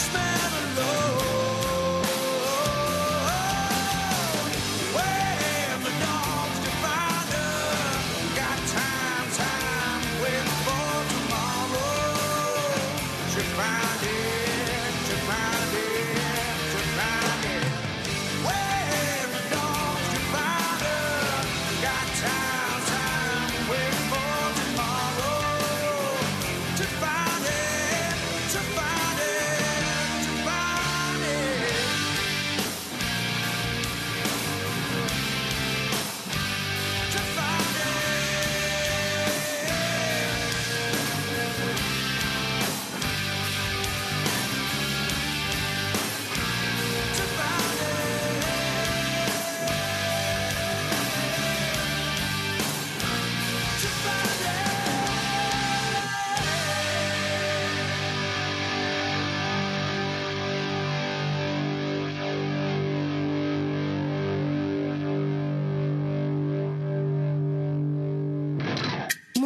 Christmas.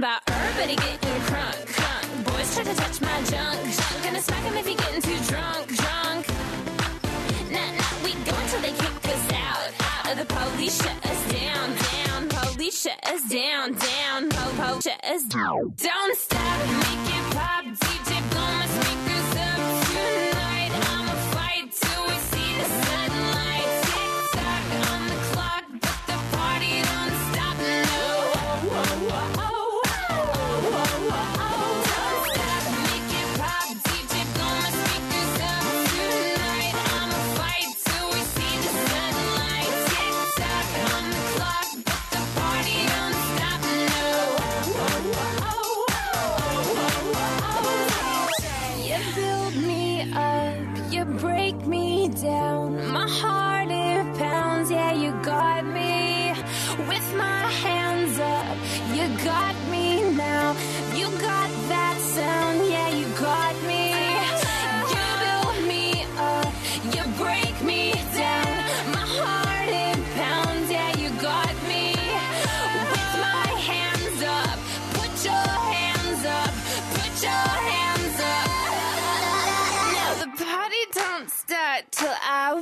that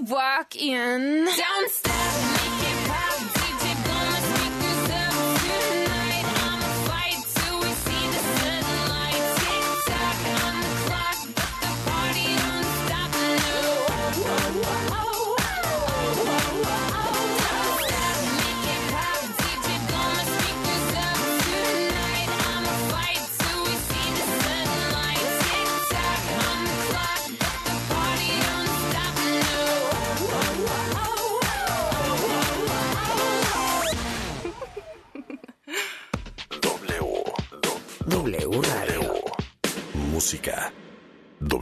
walk in. Downstairs!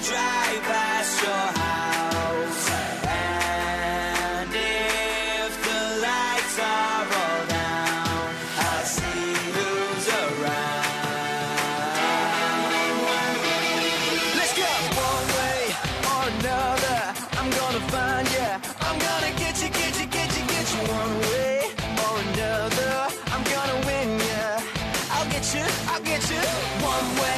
Drive past your house. And if the lights are all down, I'll see who's around. Let's go one way or another. I'm gonna find you. I'm gonna get you, get you, get you, get you one way or another. I'm gonna win you. I'll get you, I'll get you one way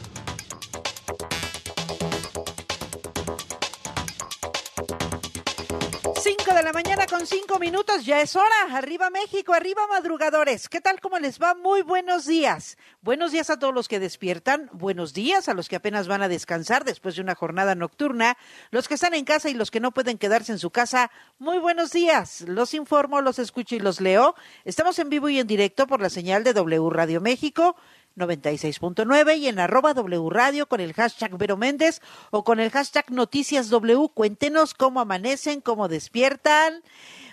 La mañana con cinco minutos, ya es hora. Arriba México, arriba madrugadores. ¿Qué tal? ¿Cómo les va? Muy buenos días. Buenos días a todos los que despiertan. Buenos días a los que apenas van a descansar después de una jornada nocturna. Los que están en casa y los que no pueden quedarse en su casa. Muy buenos días. Los informo, los escucho y los leo. Estamos en vivo y en directo por la señal de W Radio México. 96.9 y en arroba W Radio con el hashtag Vero Méndez o con el hashtag Noticias W. Cuéntenos cómo amanecen, cómo despiertan.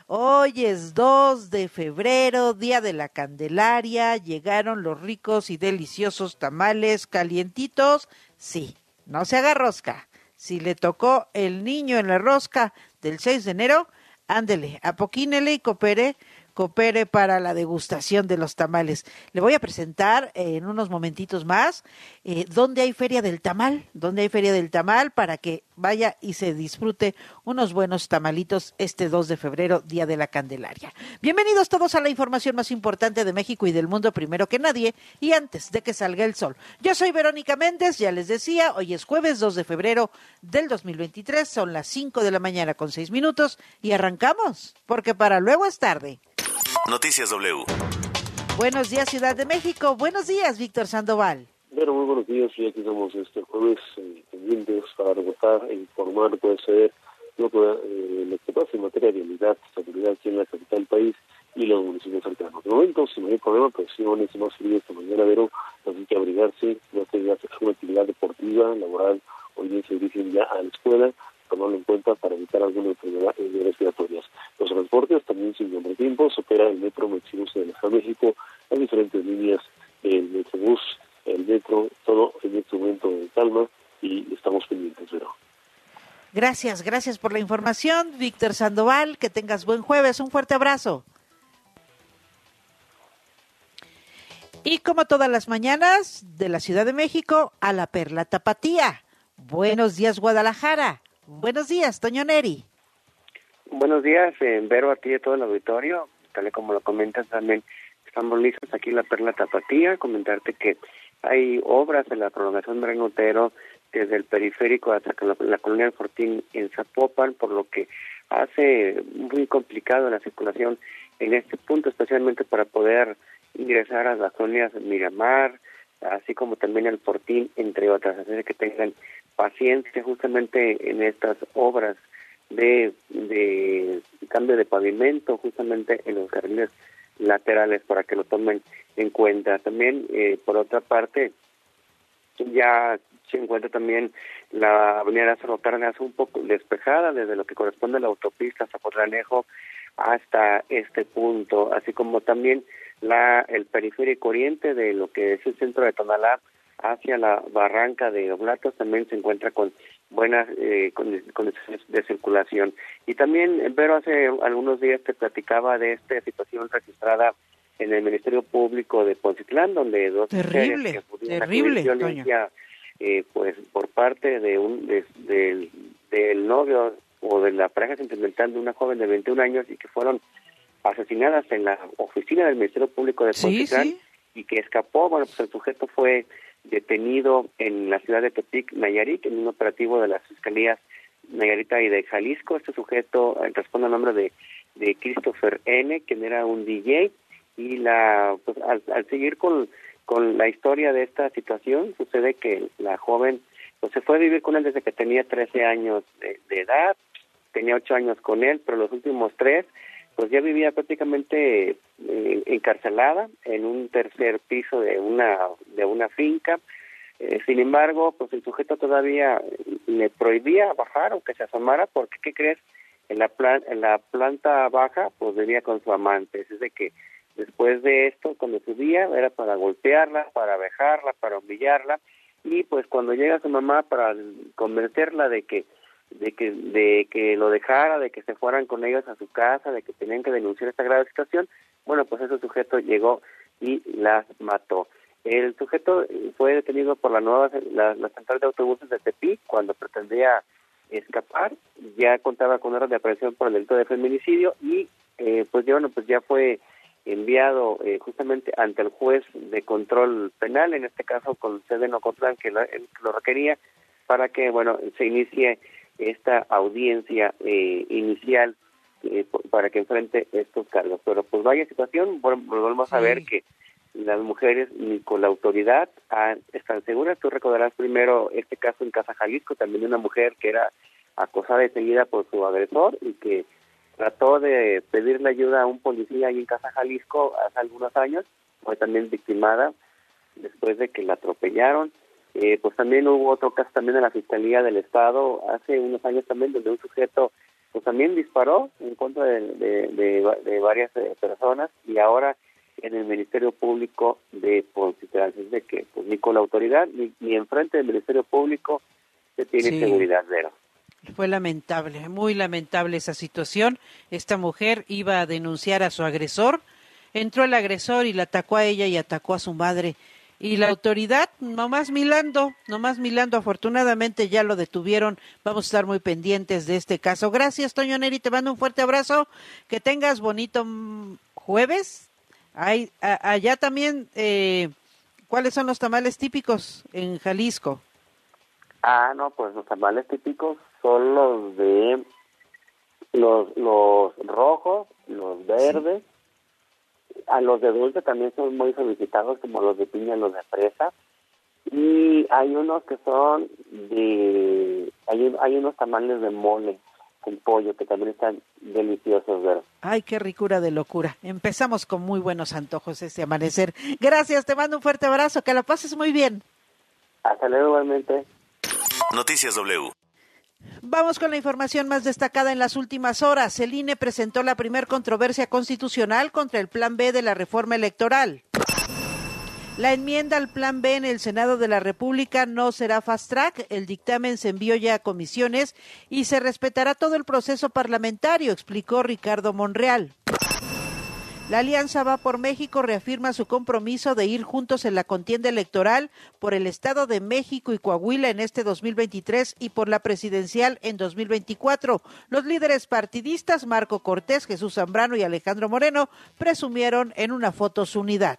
Hoy es 2 de febrero, Día de la Candelaria. Llegaron los ricos y deliciosos tamales calientitos. Sí, no se haga rosca. Si le tocó el niño en la rosca del 6 de enero, ándele, apoquínele y coopere coopere para la degustación de los tamales. Le voy a presentar eh, en unos momentitos más eh, dónde hay feria del tamal, dónde hay feria del tamal para que vaya y se disfrute unos buenos tamalitos este 2 de febrero, Día de la Candelaria. Bienvenidos todos a la información más importante de México y del mundo primero que nadie y antes de que salga el sol. Yo soy Verónica Méndez, ya les decía, hoy es jueves 2 de febrero del 2023, son las 5 de la mañana con 6 minutos y arrancamos, porque para luego es tarde. Noticias W. Buenos días, Ciudad de México. Buenos días, Víctor Sandoval. Bueno, muy buenos días. Y aquí estamos este jueves eh, pendientes para reportar e informar, puede ser lo que, eh, lo que pasa en materia de vialidad, seguridad aquí en la capital del país y los municipios cercanos. De momento, sin mayor problema, estar más frío esta mañana, pero así que abrigarse, no tengas una actividad deportiva, laboral, hoy bien se dirigen ya a la escuela, tomarlo en cuenta para evitar alguna enfermedad respiratorias. Los transportes también sin nombre tiempo, se opera el metro Mexibus de la México, las diferentes líneas del Metrobús, el metro, todo en este momento en calma y estamos pendientes, pero Gracias, gracias por la información, Víctor Sandoval. Que tengas buen jueves. Un fuerte abrazo. Y como todas las mañanas de la Ciudad de México, a la Perla Tapatía. Buenos días, Guadalajara. Buenos días, Toño Neri. buenos días, eh, Vero, a ti y a todo el auditorio, tal y como lo comentas también, Estamos listos aquí en la Perla Tapatía, comentarte que hay obras en la prolongación de Renotero desde el periférico hasta la, la colonia del Fortín en Zapopan, por lo que hace muy complicado la circulación en este punto, especialmente para poder ingresar a las colonias Miramar, así como también el Fortín, entre otras. Así que tengan paciencia justamente en estas obras de, de cambio de pavimento, justamente en los carriles laterales, para que lo tomen en cuenta. También, eh, por otra parte, ya se encuentra también la avenida Lázaro Cárdenas un poco despejada desde lo que corresponde a la autopista Zapotlanejo hasta este punto, así como también la el periférico oriente de lo que es el centro de Tonalá hacia la barranca de Oblatos también se encuentra con buenas eh, condiciones de circulación. Y también, pero hace algunos días te platicaba de esta situación registrada en el Ministerio Público de Poncitlán, donde dos terrible, terrible, violencia, eh, pues por parte de un del, del novio o de la pareja sentimental de una joven de 21 años y que fueron asesinadas en la oficina del Ministerio Público de Poncitlán y que escapó, bueno, pues el sujeto fue detenido en la ciudad de Tepic, Nayarit, en un operativo de las fiscalías Nayarita y de Jalisco. Este sujeto eh, responde al nombre de, de Christopher N., quien era un DJ, y la pues, al, al seguir con, con la historia de esta situación, sucede que la joven pues se fue a vivir con él desde que tenía 13 años de, edad, tenía 8 años con él, pero los últimos tres pues ya vivía prácticamente eh, encarcelada en un tercer piso de una de una finca. Eh, sin embargo, pues el sujeto todavía le prohibía bajar aunque se asomara porque ¿qué crees? En la plan en la planta baja pues vivía con su amante, es de que después de esto cuando subía era para golpearla, para vejarla, para humillarla y pues cuando llega su mamá para convencerla de que de que de que lo dejara, de que se fueran con ellos a su casa, de que tenían que denunciar esta grave situación, bueno, pues ese sujeto llegó y las mató. El sujeto fue detenido por la nueva la, central de autobuses de Tepic cuando pretendía escapar, ya contaba con horas de aparición por el delito de feminicidio y eh, pues bueno, pues ya fue enviado eh, justamente ante el juez de control penal, en este caso con sede en Ocotlán, que lo, lo requería, para que bueno se inicie esta audiencia eh, inicial eh, para que enfrente estos cargos. Pero pues vaya situación, volvemos a ver que las mujeres ni con la autoridad están seguras. Tú recordarás primero este caso en Casa Jalisco, también de una mujer que era acosada y seguida por su agresor y que trató de pedirle ayuda a un policía ahí en Casa Jalisco hace algunos años, fue también victimada después de que la atropellaron eh, pues también hubo otro caso también en la Fiscalía del Estado hace unos años también donde un sujeto pues también disparó en contra de, de, varias eh, personas y ahora en el Ministerio Público de Poncitlán. Es de que pues, ni con la autoridad ni, ni enfrente del Ministerio Público se tiene seguridad cero. Fue lamentable, muy lamentable esa situación. Esta mujer iba a denunciar a su agresor, entró el agresor y la atacó a ella y atacó a su madre y la autoridad nomás milando, nomás milando, afortunadamente ya lo detuvieron, vamos a estar muy pendientes de este caso. Gracias, Toño Neri, te mando un fuerte abrazo, que tengas bonito jueves. Hay, allá también, eh, ¿cuáles son los tamales típicos en Jalisco? Ah, no, pues los tamales típicos son los de los, los rojos, los verdes a los de dulce también son muy solicitados, como los de piña, los de fresa. Y hay unos que son de. Hay, hay unos tamales de mole con pollo que también están deliciosos, ¿verdad? Ay, qué ricura de locura. Empezamos con muy buenos antojos este amanecer. Gracias, te mando un fuerte abrazo, que la pases muy bien. Hasta luego, igualmente. Noticias W. Vamos con la información más destacada en las últimas horas. El INE presentó la primer controversia constitucional contra el Plan B de la reforma electoral. La enmienda al Plan B en el Senado de la República no será fast track. El dictamen se envió ya a comisiones y se respetará todo el proceso parlamentario, explicó Ricardo Monreal. La Alianza Va por México reafirma su compromiso de ir juntos en la contienda electoral por el Estado de México y Coahuila en este 2023 y por la presidencial en 2024. Los líderes partidistas Marco Cortés, Jesús Zambrano y Alejandro Moreno presumieron en una foto su unidad.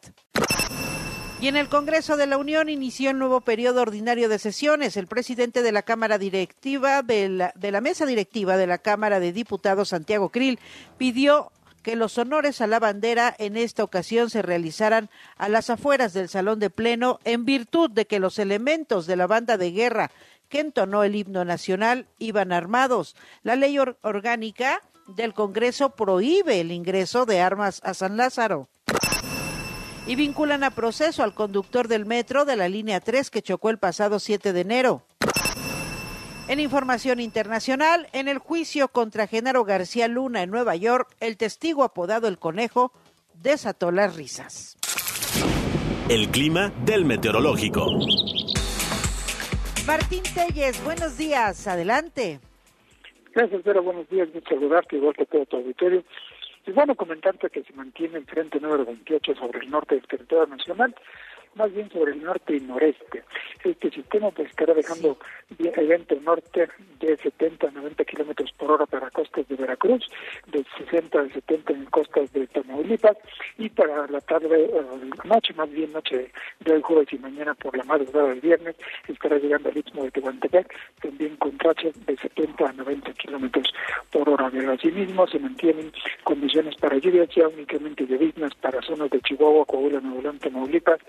Y en el Congreso de la Unión inició el nuevo periodo ordinario de sesiones. El presidente de la Cámara Directiva, de la, Mesa Directiva de la Cámara de Diputados, Santiago Krill, pidió que los honores a la bandera en esta ocasión se realizaran a las afueras del Salón de Pleno en virtud de que los elementos de la banda de guerra que entonó el himno nacional iban armados. La ley or orgánica del Congreso prohíbe el ingreso de armas a San Lázaro y vinculan a proceso al conductor del metro de la línea 3 que chocó el pasado 7 de enero. En información internacional, en el juicio contra Genaro García Luna en Nueva York, el testigo apodado El Conejo desató las risas. El clima del meteorológico. Martín Telles, buenos días, adelante. Gracias, Vera, buenos días, mucho saludarte, igual que todo tu auditorio. Y bueno, comentarte que se mantiene el frente número 28 sobre el norte del territorio nacional, más bien sobre el norte y noreste. Este sistema pues estará dejando evento norte de 70 a 90 kilómetros por hora para costas de Veracruz, de 60 a 70 en costas de Tamaulipas y para la tarde, noche, más bien noche de hoy jueves y mañana por la madrugada del viernes, estará llegando al istmo de Tehuantepec, también con rachas de 70 a 90 kilómetros por hora. Pero asimismo se mantienen condiciones para lluvias ya únicamente lloviznas para zonas de Chihuahua, Coahuila, Nuevo León, Tamaulipas,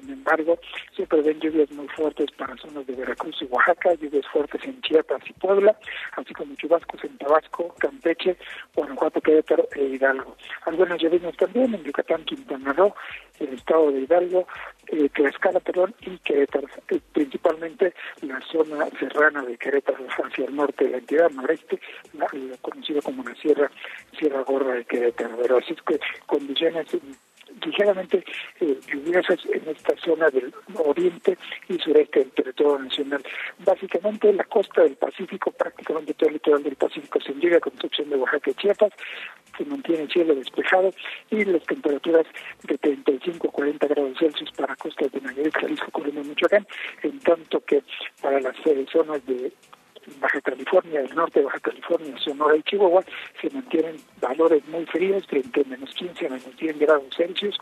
sin embargo, se prevén lluvias muy fuertes para zonas de Veracruz y Oaxaca, lluvias fuertes en Chiapas y Puebla, así como chubascos en Tabasco, Campeche, Guanajuato, Querétaro e Hidalgo. Algunas lluvias también en Yucatán, Quintana Roo, el estado de Hidalgo, eh, Tlaxcala, perdón, y Querétaro, eh, principalmente la zona serrana de Querétaro hacia el norte de la entidad, noreste, la, conocida como la Sierra, Sierra Gorda de Querétaro. Pero así es que condiciones ligeramente eh, lluviosas en esta zona del oriente y sureste del territorio nacional. Básicamente la costa del Pacífico, prácticamente todo el litoral del Pacífico se llega con excepción de Oaxaca y Chiapas, se mantiene el cielo despejado y las temperaturas de 35 a 40 grados Celsius para costas de Nayarit, Jalisco, Colima y Michoacán, en tanto que para las eh, zonas de Baja California, el norte de Baja California, Sonora y Chihuahua, se mantienen valores muy fríos, de entre menos 15 a menos 10 grados Celsius,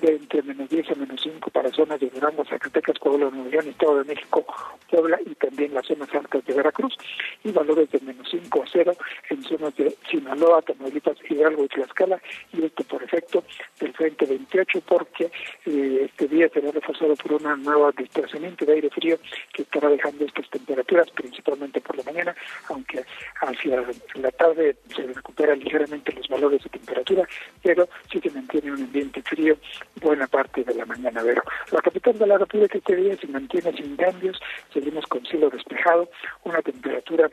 de entre menos 10 a menos 5 para zonas de Durango, Zacatecas, Puebla, Nuevo León, Estado de México, Puebla y también las zonas altas de Veracruz, y valores de menos 5 a 0 en zonas de Sinaloa, Tamaulipas, Hidalgo y Tlaxcala, y esto por efecto del Frente 28, porque eh, este día será reforzado por una nueva desplazamiento de aire frío que estará dejando estas temperaturas, principalmente por la mañana, aunque hacia la tarde se recuperan ligeramente los valores de temperatura, pero sí se mantiene un ambiente frío buena parte de la mañana. Pero la capital de la República este día se mantiene sin cambios, seguimos con cielo despejado, una temperatura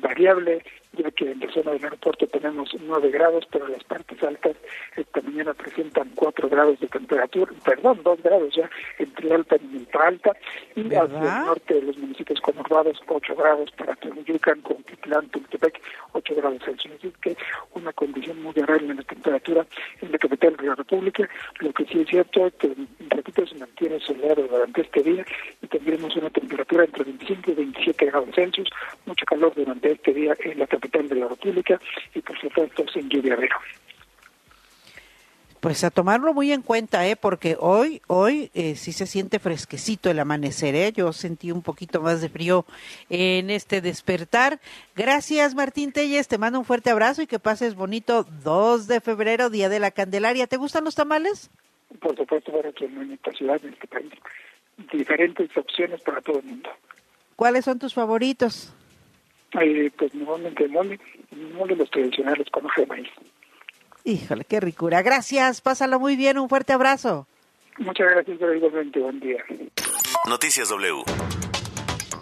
variable, ya que en la zona del aeropuerto tenemos 9 grados, pero las partes altas esta mañana presentan 4 grados de temperatura, perdón, 2 grados ya entre alta y ultra alta, y hacia el norte de los municipios conurbados 8 grados para Temuyucan, Contitlán, Tultepec, 8 grados Celsius. Así que una condición muy agradable en la temperatura en la capital de la República. Lo que sí es cierto es que, repito, se mantiene soleado durante este día y tendremos una temperatura entre 25 y 27 grados Celsius, mucho calor durante este día en la capital de la República y por supuesto sin lluvia. Pues a tomarlo muy en cuenta, ¿eh? porque hoy, hoy eh, sí se siente fresquecito el amanecer, ¿eh? yo sentí un poquito más de frío en este despertar. Gracias Martín Telles, te mando un fuerte abrazo y que pases bonito 2 de febrero, Día de la Candelaria. ¿Te gustan los tamales? Por supuesto, para que en esta ciudad, en este país, diferentes opciones para todo el mundo. ¿Cuáles son tus favoritos? Eh, pues normalmente mole, mole los tradicionales con hoja de maíz. Híjole, qué ricura. Gracias, pásalo muy bien, un fuerte abrazo. Muchas gracias, igualmente, buen día. Noticias W.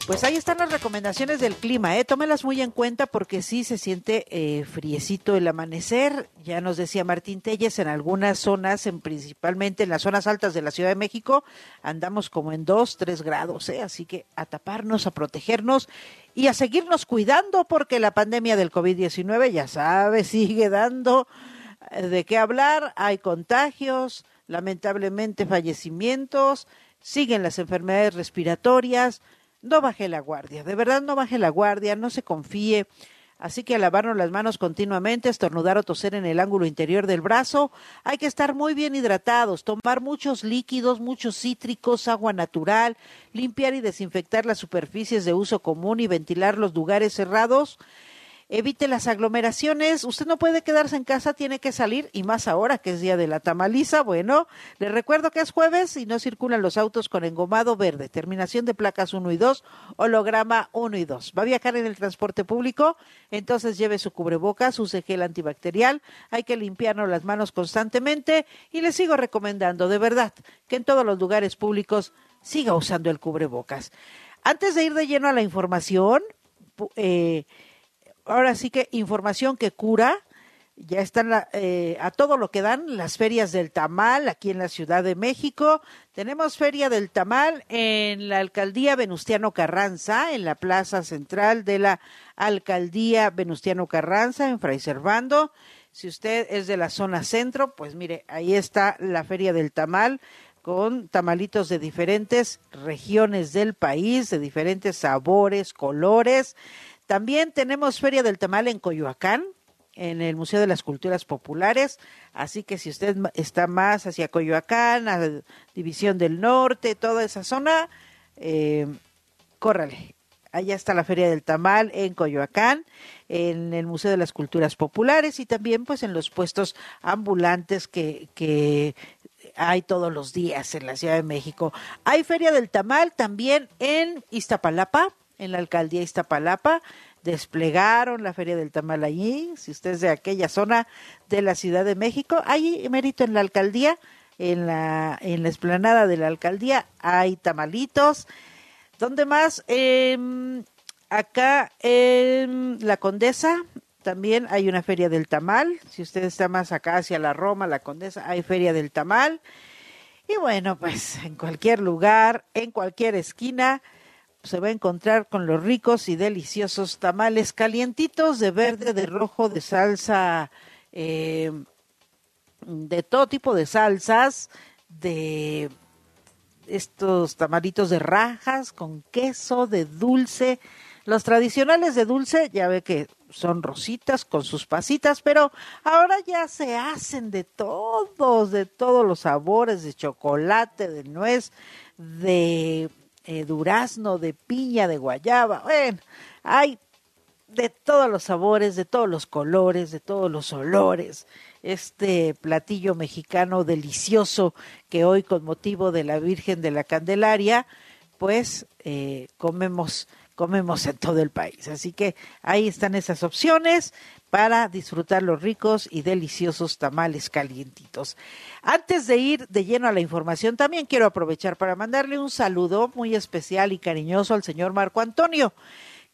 Pues ahí están las recomendaciones del clima, ¿eh? Tómelas muy en cuenta porque sí se siente eh, friecito el amanecer. Ya nos decía Martín Telles, en algunas zonas, en, principalmente en las zonas altas de la Ciudad de México, andamos como en 2, 3 grados, ¿eh? Así que a taparnos, a protegernos y a seguirnos cuidando porque la pandemia del COVID-19, ya sabe, sigue dando eh, de qué hablar, hay contagios, lamentablemente fallecimientos, siguen las enfermedades respiratorias, no baje la guardia, de verdad no baje la guardia, no se confíe. Así que a lavarnos las manos continuamente, estornudar o toser en el ángulo interior del brazo. Hay que estar muy bien hidratados, tomar muchos líquidos, muchos cítricos, agua natural, limpiar y desinfectar las superficies de uso común y ventilar los lugares cerrados evite las aglomeraciones, usted no puede quedarse en casa, tiene que salir y más ahora que es día de la tamaliza, bueno, le recuerdo que es jueves y no circulan los autos con engomado verde, terminación de placas 1 y 2, holograma 1 y 2. ¿Va a viajar en el transporte público? Entonces lleve su cubrebocas, use gel antibacterial, hay que limpiarnos las manos constantemente y le sigo recomendando de verdad que en todos los lugares públicos siga usando el cubrebocas. Antes de ir de lleno a la información, eh, ahora sí que información que cura. Ya están eh, a todo lo que dan las ferias del tamal aquí en la Ciudad de México. Tenemos feria del tamal en la alcaldía Venustiano Carranza, en la plaza central de la alcaldía Venustiano Carranza, en Fray Servando. Si usted es de la zona centro, pues mire, ahí está la feria del tamal con tamalitos de diferentes regiones del país, de diferentes sabores, colores. También tenemos Feria del Tamal en Coyoacán, en el Museo de las Culturas Populares. Así que si usted está más hacia Coyoacán, a División del Norte, toda esa zona, eh, córrale. Allá está la Feria del Tamal en Coyoacán, en el Museo de las Culturas Populares y también pues en los puestos ambulantes que, que hay todos los días en la Ciudad de México. Hay Feria del Tamal también en Iztapalapa, en la alcaldía Iztapalapa, desplegaron la Feria del Tamal allí, si usted es de aquella zona de la Ciudad de México, hay mérito en la alcaldía, en la, en la esplanada de la alcaldía hay tamalitos. ¿Dónde más? Eh, acá en la Condesa también hay una feria del tamal. Si usted está más acá hacia la Roma, la Condesa, hay feria del tamal. Y bueno, pues en cualquier lugar, en cualquier esquina, se va a encontrar con los ricos y deliciosos tamales calientitos de verde, de rojo, de salsa, eh, de todo tipo de salsas, de estos tamalitos de rajas con queso, de dulce. Los tradicionales de dulce, ya ve que son rositas con sus pasitas, pero ahora ya se hacen de todos, de todos los sabores, de chocolate, de nuez, de eh, durazno, de piña, de guayaba. Bueno, hay de todos los sabores, de todos los colores, de todos los olores. Este platillo mexicano delicioso que hoy con motivo de la Virgen de la Candelaria, pues eh, comemos comemos en todo el país. Así que ahí están esas opciones para disfrutar los ricos y deliciosos tamales calientitos. Antes de ir de lleno a la información, también quiero aprovechar para mandarle un saludo muy especial y cariñoso al señor Marco Antonio.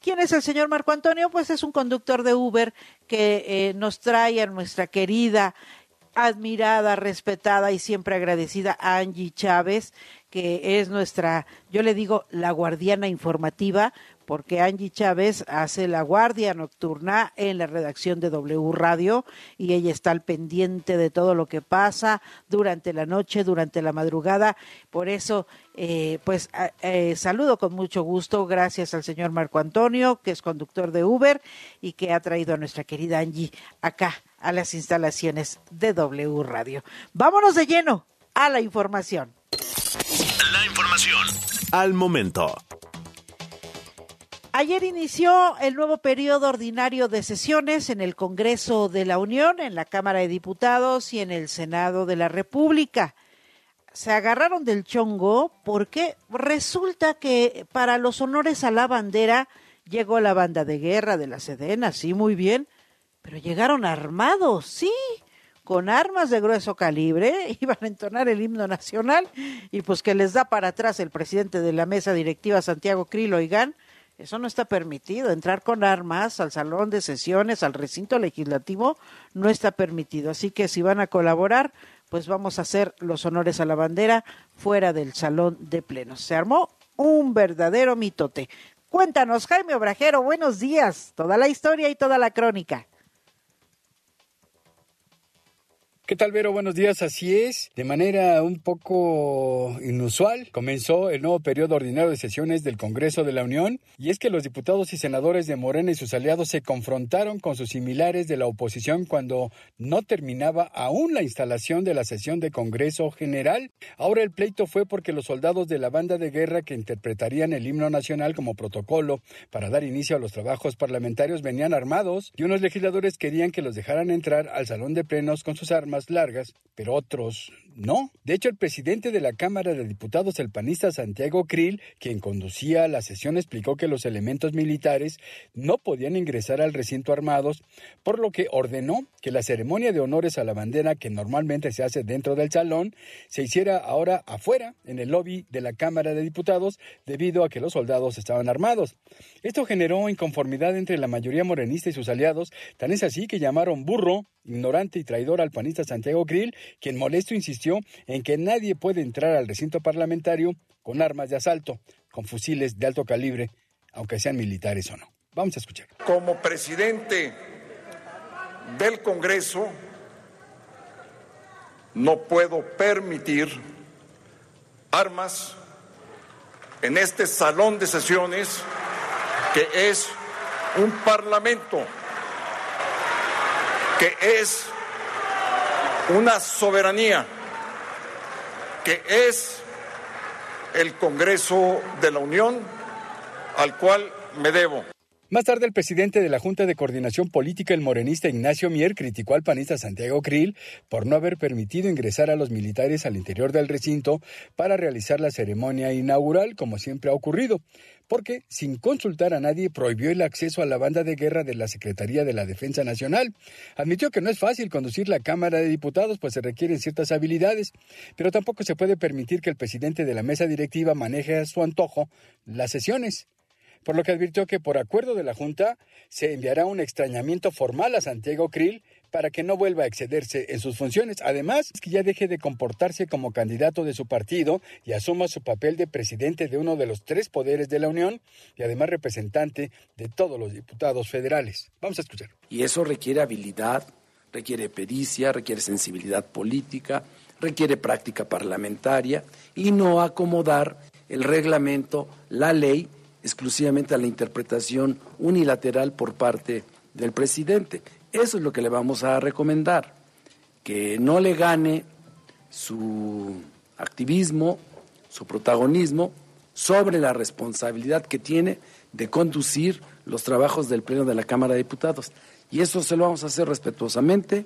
¿Quién es el señor Marco Antonio? Pues es un conductor de Uber que eh, nos trae a nuestra querida, admirada, respetada y siempre agradecida Angie Chávez, que es nuestra, yo le digo, la guardiana informativa, porque Angie Chávez hace la guardia nocturna en la redacción de W Radio y ella está al pendiente de todo lo que pasa durante la noche, durante la madrugada. Por eso, eh, pues eh, saludo con mucho gusto, gracias al señor Marco Antonio, que es conductor de Uber y que ha traído a nuestra querida Angie acá a las instalaciones de W Radio. Vámonos de lleno a la información. La información al momento. Ayer inició el nuevo periodo ordinario de sesiones en el Congreso de la Unión, en la Cámara de Diputados y en el Senado de la República. Se agarraron del chongo porque resulta que para los honores a la bandera llegó la banda de guerra de la Sedena, sí, muy bien, pero llegaron armados, sí, con armas de grueso calibre, iban a entonar el himno nacional y pues que les da para atrás el presidente de la mesa directiva, Santiago Crilo Oigán, eso no está permitido. Entrar con armas al salón de sesiones, al recinto legislativo, no está permitido. Así que si van a colaborar, pues vamos a hacer los honores a la bandera fuera del salón de plenos. Se armó un verdadero mitote. Cuéntanos, Jaime Obrajero, buenos días. Toda la historia y toda la crónica. ¿Qué tal, Vero? Buenos días. Así es, de manera un poco inusual, comenzó el nuevo periodo ordinario de sesiones del Congreso de la Unión, y es que los diputados y senadores de Morena y sus aliados se confrontaron con sus similares de la oposición cuando no terminaba aún la instalación de la sesión de Congreso General. Ahora el pleito fue porque los soldados de la banda de guerra que interpretarían el himno nacional como protocolo para dar inicio a los trabajos parlamentarios venían armados y unos legisladores querían que los dejaran entrar al salón de plenos con sus armas más largas, pero otros no. De hecho, el presidente de la Cámara de Diputados, el panista Santiago Krill, quien conducía la sesión, explicó que los elementos militares no podían ingresar al recinto armados, por lo que ordenó que la ceremonia de honores a la bandera que normalmente se hace dentro del salón se hiciera ahora afuera, en el lobby de la Cámara de Diputados, debido a que los soldados estaban armados. Esto generó inconformidad entre la mayoría morenista y sus aliados, tan es así que llamaron burro, ignorante y traidor al panista Santiago Grill, quien molesto insistió en que nadie puede entrar al recinto parlamentario con armas de asalto, con fusiles de alto calibre, aunque sean militares o no. Vamos a escuchar. Como presidente del Congreso, no puedo permitir armas en este salón de sesiones que es un parlamento, que es una soberanía que es el Congreso de la Unión al cual me debo. Más tarde, el presidente de la Junta de Coordinación Política, el morenista Ignacio Mier, criticó al panista Santiago Krill por no haber permitido ingresar a los militares al interior del recinto para realizar la ceremonia inaugural, como siempre ha ocurrido porque, sin consultar a nadie, prohibió el acceso a la banda de guerra de la Secretaría de la Defensa Nacional. Admitió que no es fácil conducir la Cámara de Diputados, pues se requieren ciertas habilidades, pero tampoco se puede permitir que el presidente de la mesa directiva maneje a su antojo las sesiones por lo que advirtió que por acuerdo de la Junta se enviará un extrañamiento formal a Santiago Krill para que no vuelva a excederse en sus funciones. Además, que ya deje de comportarse como candidato de su partido y asuma su papel de presidente de uno de los tres poderes de la Unión y además representante de todos los diputados federales. Vamos a escuchar. Y eso requiere habilidad, requiere pericia, requiere sensibilidad política, requiere práctica parlamentaria y no acomodar el reglamento, la ley, exclusivamente a la interpretación unilateral por parte del presidente. Eso es lo que le vamos a recomendar, que no le gane su activismo, su protagonismo sobre la responsabilidad que tiene de conducir los trabajos del Pleno de la Cámara de Diputados. Y eso se lo vamos a hacer respetuosamente,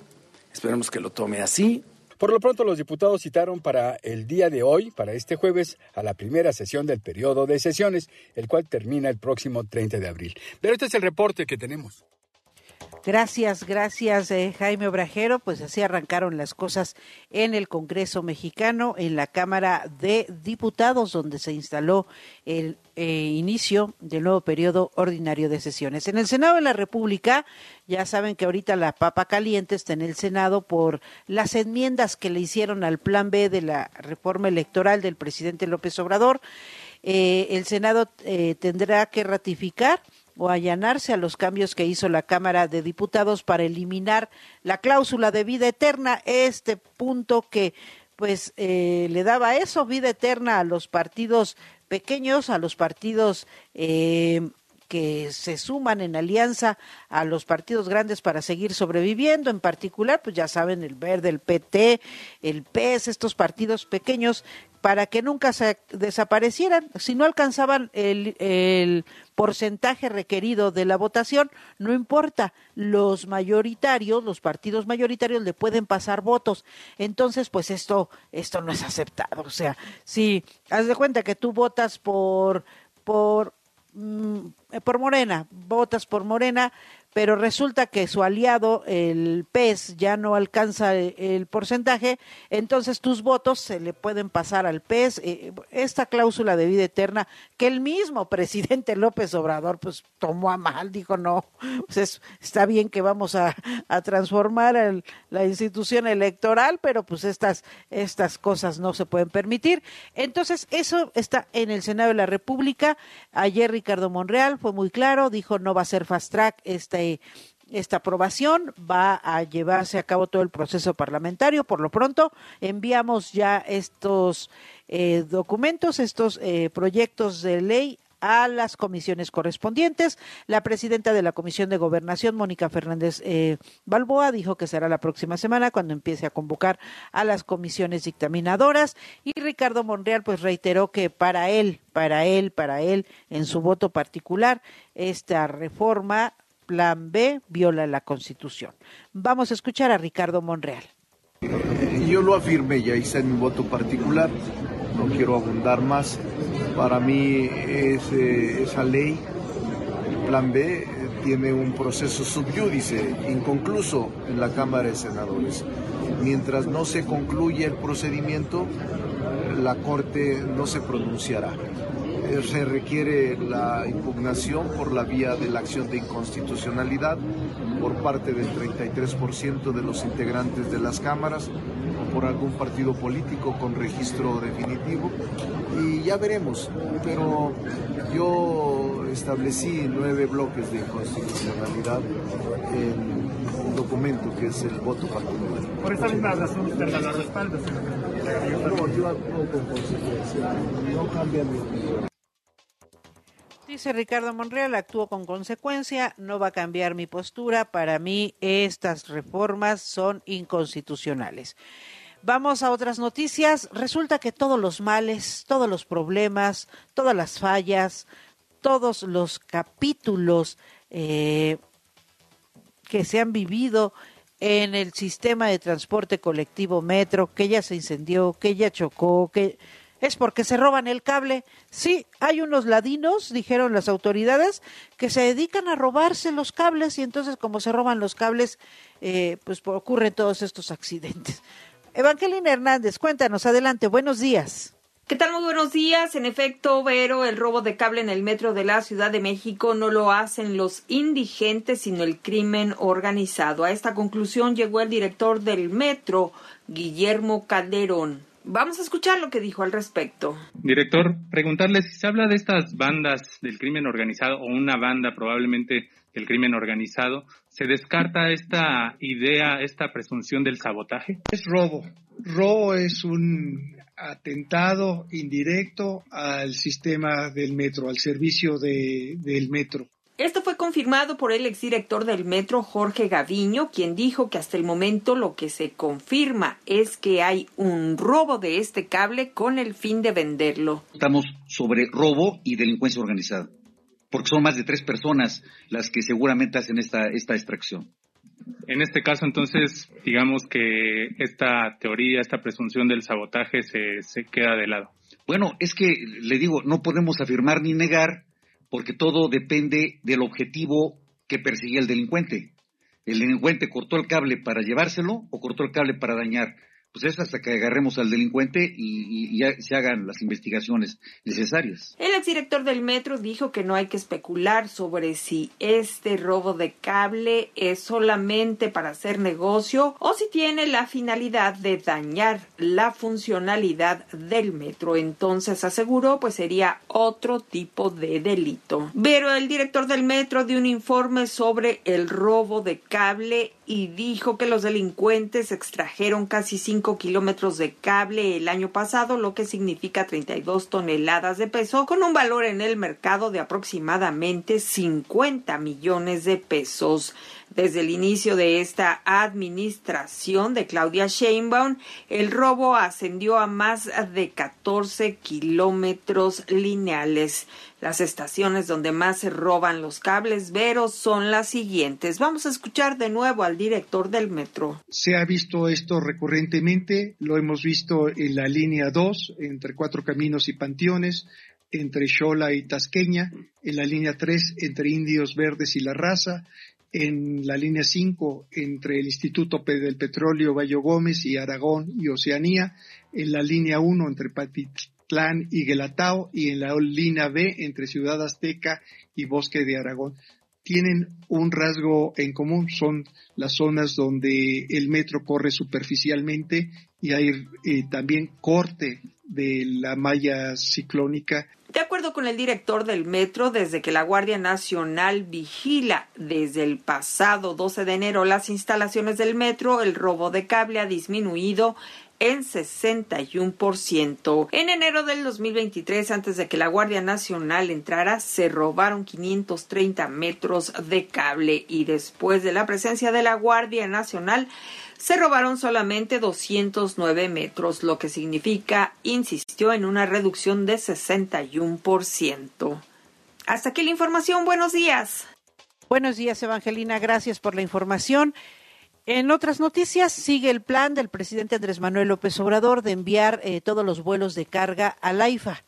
esperemos que lo tome así, por lo pronto, los diputados citaron para el día de hoy, para este jueves, a la primera sesión del periodo de sesiones, el cual termina el próximo 30 de abril. Pero este es el reporte que tenemos. Gracias, gracias eh, Jaime Obrajero. Pues así arrancaron las cosas en el Congreso mexicano, en la Cámara de Diputados, donde se instaló el eh, inicio del nuevo periodo ordinario de sesiones. En el Senado de la República, ya saben que ahorita la papa caliente está en el Senado por las enmiendas que le hicieron al Plan B de la reforma electoral del presidente López Obrador. Eh, el Senado tendrá que ratificar o allanarse a los cambios que hizo la Cámara de Diputados para eliminar la cláusula de vida eterna, este punto que pues eh, le daba eso, vida eterna a los partidos pequeños, a los partidos eh, que se suman en alianza a los partidos grandes para seguir sobreviviendo, en particular, pues ya saben, el Verde, el PT, el PES, estos partidos pequeños, para que nunca se desaparecieran. Si no alcanzaban el, porcentaje requerido de la votación, no importa, los mayoritarios, los partidos mayoritarios le pueden pasar votos. Entonces, pues esto, esto no es aceptado. O sea, si haz de cuenta que tú votas por, por Mm, por Morena, votas por Morena, pero resulta que su aliado, el PES, ya no alcanza el porcentaje, entonces tus votos se le pueden pasar al PES. Eh, esta cláusula de vida eterna que el mismo presidente López Obrador pues tomó a mal, dijo no, pues está bien que vamos a, transformar la institución electoral, pero pues estas, estas cosas no se pueden permitir. Entonces eso está en el Senado de la República. Ayer Ricardo Monreal fue muy claro, dijo no va a ser fast track este esta aprobación. Va a llevarse a cabo todo el proceso parlamentario. Por lo pronto, enviamos ya estos eh, documentos, estos eh, proyectos de ley a las comisiones correspondientes. La presidenta de la Comisión de Gobernación, Mónica Fernández eh, Balboa, dijo que será la próxima semana cuando empiece a convocar a las comisiones dictaminadoras. Y Ricardo Monreal, pues reiteró que para él, para él, para él, en su voto particular, esta reforma, plan B, viola la Constitución. Vamos a escuchar a Ricardo Monreal. Yo lo afirmé, ya hice mi voto particular, no quiero abundar más para mí esa ley, el Plan B, tiene un proceso subyúdice, inconcluso en la Cámara de Senadores. Mientras no se concluya el procedimiento, la Corte no se pronunciará. Eh, se requiere la impugnación por la vía de la acción de inconstitucionalidad por parte del 33% de los integrantes de las cámaras por algún partido político con registro definitivo y ya veremos. Pero yo establecí nueve bloques de inconstitucionalidad en un documento que es el voto particular. Por esa misma razón usted la respalda, No, yo actúo con consecuencia, no cambia mi opinión. Dice Ricardo Monreal, actúo con consecuencia, no va a cambiar mi postura. Para mí estas reformas son inconstitucionales. Vamos a otras noticias. Resulta que todos los males, todos los problemas, todas las fallas, todos los capítulos eh, que se han vivido en el sistema de transporte colectivo metro, que ya se incendió, que ya chocó, que es porque se roban el cable. Sí, hay unos ladinos, dijeron las autoridades, que se dedican a robarse los cables y entonces como se roban los cables, eh, pues ocurren todos estos accidentes. Evangelina Hernández, cuéntanos, adelante, buenos días. ¿Qué tal? Muy buenos días. En efecto, Vero, el robo de cable en el metro de la Ciudad de México no lo hacen los indigentes, sino el crimen organizado. A esta conclusión llegó el director del metro, Guillermo Calderón. Vamos a escuchar lo que dijo al respecto. Director, preguntarle si se habla de estas bandas del crimen organizado o una banda probablemente del crimen organizado, ¿Se descarta esta idea, esta presunción del sabotaje? Es robo. Robo es un atentado indirecto al sistema del metro, al servicio del metro. Esto fue confirmado por el exdirector del metro, Jorge Gaviño, quien dijo que hasta el momento lo que se confirma es que hay un robo de este cable con el fin de venderlo. Estamos sobre robo y delincuencia organizada porque son más de tres personas las que seguramente hacen esta, esta extracción. En este caso, entonces, digamos que esta teoría, esta presunción del sabotaje se, se queda de lado. Bueno, es que le digo, no podemos afirmar ni negar porque todo depende del objetivo que perseguía el delincuente. ¿El delincuente cortó el cable para llevárselo o cortó el cable para dañar? Pues es hasta que agarremos al delincuente y, se hagan las investigaciones necesarias. El exdirector del metro dijo que no hay que especular sobre si este robo de cable es solamente para hacer negocio o si tiene la finalidad de dañar la funcionalidad del metro. Entonces aseguró pues sería otro tipo de delito. Pero el director del metro dio un informe sobre el robo de cable y dijo que los delincuentes extrajeron casi 5 kilómetros de cable el año pasado, lo que significa 32 toneladas de peso, con un valor en el mercado de aproximadamente 50 millones de pesos. Desde el inicio de esta administración de Claudia Sheinbaum, el robo ascendió a más de 14 kilómetros lineales. Las estaciones donde más se roban los cables veros son las siguientes. Vamos a escuchar de nuevo al director del metro. Se ha visto esto recurrentemente, lo hemos visto en la línea 2, entre Cuatro Caminos y Panteones, entre Xola y Tasqueña, en la línea 3 entre Indios Verdes y La Raza, en la línea 5 entre el Instituto del Petróleo Bayo Gómez y Aragón y Oceanía, en la línea 1 entre Patitlán y Guelatao y en la línea B entre Ciudad Azteca y Bosque de Aragón. Tienen un rasgo en común, son las zonas donde el metro corre superficialmente y hay eh, también corte de la malla ciclónica. De acuerdo con el director del metro, desde que la Guardia Nacional vigila desde el pasado 12 de enero las instalaciones del metro, el robo de cable ha disminuido en 61%. En enero del 2023, antes de que la Guardia Nacional entrara, se robaron 530 metros de cable y después de la presencia de la Guardia Nacional, se robaron solamente 209 metros, lo que significa, insistió, en una reducción de 61%. Hasta aquí la información. Buenos días. Buenos días, Evangelina. Gracias por la información. En otras noticias, sigue el plan del presidente Andrés Manuel López Obrador de enviar eh, todos los vuelos de carga a la IFA.